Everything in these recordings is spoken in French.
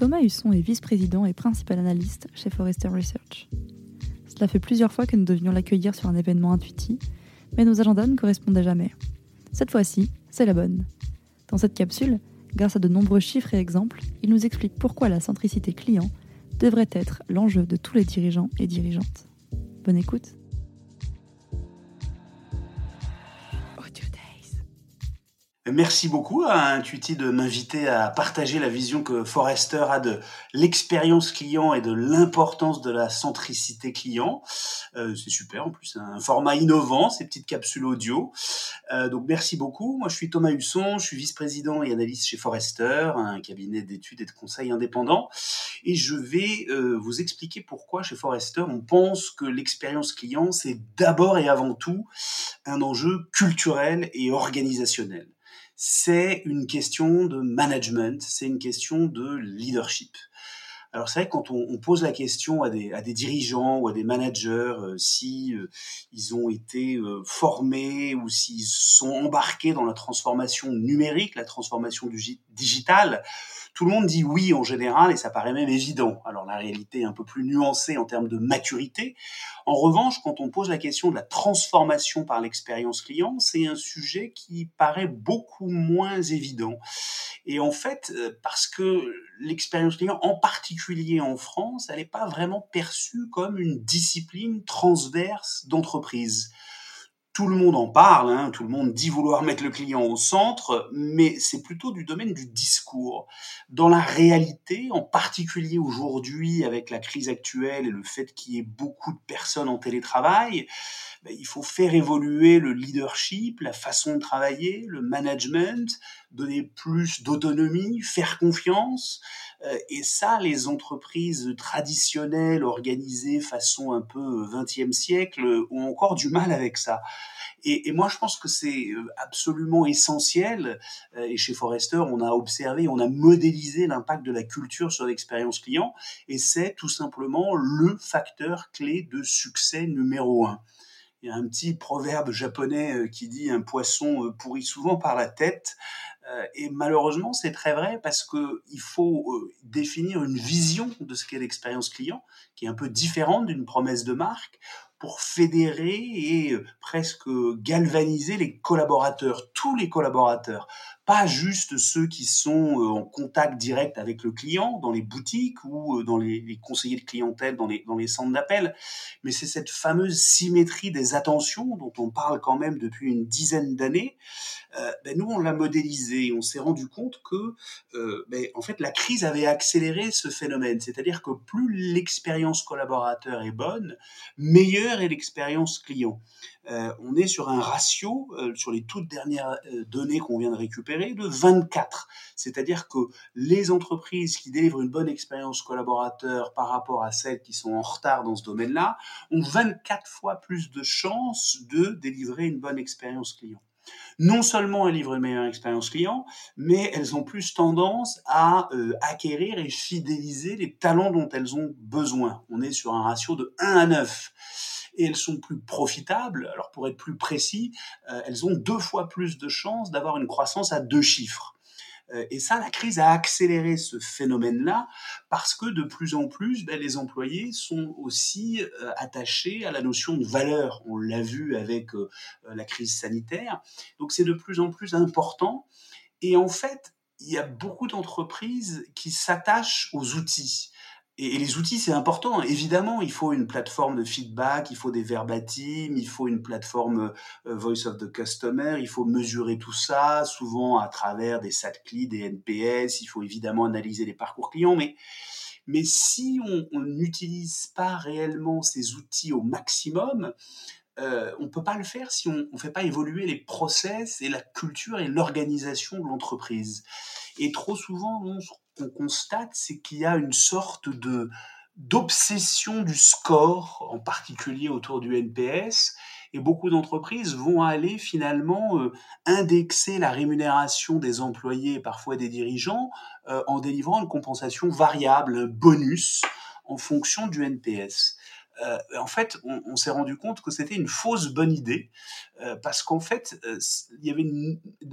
Thomas Husson est vice-président et principal analyste chez Forrester Research. Cela fait plusieurs fois que nous devions l'accueillir sur un événement intuitif, mais nos agendas ne correspondaient jamais. Cette fois-ci, c'est la bonne. Dans cette capsule, grâce à de nombreux chiffres et exemples, il nous explique pourquoi la centricité client devrait être l'enjeu de tous les dirigeants et dirigeantes. Bonne écoute. Merci beaucoup à Intuiti de m'inviter à partager la vision que Forrester a de l'expérience client et de l'importance de la centricité client. Euh, c'est super, en plus un format innovant, ces petites capsules audio. Euh, donc merci beaucoup. Moi je suis Thomas Husson, je suis vice-président et analyste chez Forrester, un cabinet d'études et de conseils indépendants. Et je vais euh, vous expliquer pourquoi chez Forrester on pense que l'expérience client c'est d'abord et avant tout un enjeu culturel et organisationnel c'est une question de management, c'est une question de leadership. Alors c'est vrai que quand on, pose la question à des, dirigeants ou à des managers euh, si euh, ils ont été euh, formés ou s'ils sont embarqués dans la transformation numérique, la transformation du digitale, tout le monde dit oui en général et ça paraît même évident. Alors la réalité est un peu plus nuancée en termes de maturité. En revanche, quand on pose la question de la transformation par l'expérience client, c'est un sujet qui paraît beaucoup moins évident. Et en fait, euh, parce que l'expérience client, en particulier en France, elle n'est pas vraiment perçue comme une discipline transverse d'entreprise tout le monde en parle, hein, tout le monde dit vouloir mettre le client au centre, mais c'est plutôt du domaine du discours. Dans la réalité, en particulier aujourd'hui avec la crise actuelle et le fait qu'il y ait beaucoup de personnes en télétravail, ben, il faut faire évoluer le leadership, la façon de travailler, le management, donner plus d'autonomie, faire confiance. Euh, et ça, les entreprises traditionnelles, organisées façon un peu 20e siècle, ont encore du mal avec ça. Et, moi, je pense que c'est euh, absolument essentiel. Euh, et chez Forrester, on a observé, on a modélisé l'impact de la culture sur l'expérience client. Et c'est tout simplement le facteur clé de succès numéro un. Il y a un petit proverbe japonais qui dit un poisson pourrit souvent par la tête. Euh, et malheureusement, c'est très vrai parce qu'il faut euh, définir une vision de ce qu'est l'expérience client, qui est un peu différente d'une promesse de marque, pour fédérer et euh, presque galvaniser les collaborateurs, tous les collaborateurs, pas juste ceux qui sont euh, en contact direct avec le client dans les boutiques ou euh, dans les, conseillers de clientèle dans les, centres d'appel, mais c'est cette fameuse symétrie des attentions dont on parle quand même depuis une dizaine d'années. Ben nous, on l'a modélisé, on s'est rendu compte que ben, en fait la crise avait accéléré ce phénomène, c'est-à-dire que plus l'expérience collaborateur est bonne, meilleure est l'expérience client. Euh, on est sur un ratio, euh, sur les toutes dernières euh, données qu'on vient de récupérer, de 24. C'est-à-dire que les entreprises qui délivrent une bonne expérience collaborateur par rapport à celles qui sont en retard dans ce domaine-là ont 24 fois plus de chances de délivrer une bonne expérience client non seulement elles livrent une meilleure expérience client, mais elles ont plus tendance à acquérir et fidéliser les talents dont elles ont besoin. On est sur un ratio de 1 à 9 et elles sont plus profitables. Alors pour être plus précis, euh, elles ont deux fois plus de chances d'avoir une croissance à deux chiffres. Euh, et ça, la crise a accéléré ce phénomène-là parce que de plus en plus, ben, les employés sont aussi euh, attachés à la notion de valeur. On l'a vu avec la crise sanitaire. Donc c'est de plus en plus important. Et en fait, il y a beaucoup d'entreprises qui s'attachent aux outils. Et, les outils, c'est important. Évidemment, il faut une plateforme de feedback, il faut des verbatims, il faut une plateforme euh, Voice of the Customer, il faut mesurer tout ça, souvent à travers des SATCLI, des NPS, il faut évidemment analyser les parcours clients, mais, mais si on n'utilise pas réellement ces outils au maximum, euh, on ne peut pas le faire si on ne fait pas évoluer les process et la culture et l'organisation de l'entreprise. Et trop souvent, on qu'on constate, c'est qu'il y a une sorte de d'obsession du score, en particulier autour du NPS, et beaucoup d'entreprises vont aller finalement euh, indexer la rémunération des employés et parfois des dirigeants euh, en délivrant une compensation variable, un bonus, en fonction du NPS. Euh, en fait, on, s'est rendu compte que c'était une fausse bonne idée, euh, parce qu'en fait, il y avait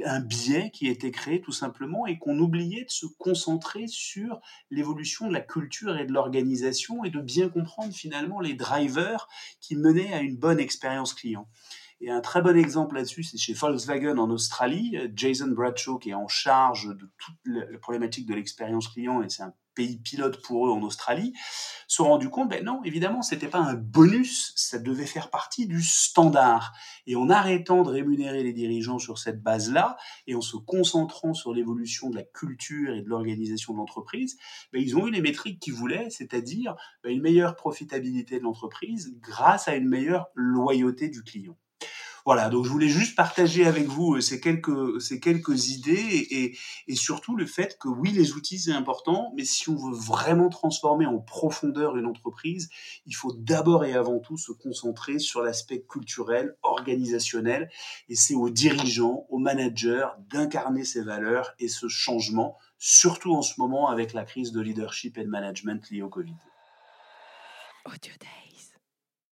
un biais qui était créé tout simplement et qu'on oubliait de se concentrer sur l'évolution de la culture et de l'organisation et de bien comprendre finalement les drivers qui menaient à une bonne expérience client. Et un très bon exemple là-dessus, c'est chez Volkswagen en Australie. Jason Bradshaw, qui est en charge de toute la problématique de l'expérience client, et c'est un pays pilote pour eux en Australie, se sont rendus compte, ben non, évidemment, c'était pas un bonus, ça devait faire partie du standard. Et en arrêtant de rémunérer les dirigeants sur cette base-là, et en se concentrant sur l'évolution de la culture et de l'organisation de l'entreprise, ben, ils ont eu les métriques qu'ils voulaient, c'est-à-dire ben, une meilleure profitabilité de l'entreprise grâce à une meilleure loyauté du client. Voilà, donc je voulais juste partager avec vous euh, ces quelques, ces quelques idées et, et, surtout le fait que oui, les outils, c'est important, mais si on veut vraiment transformer en profondeur une entreprise, il faut d'abord et avant tout se concentrer sur l'aspect culturel, organisationnel, et c'est aux dirigeants, aux managers d'incarner ces valeurs et ce changement, surtout en ce moment avec la crise de leadership et de management liée au Covid.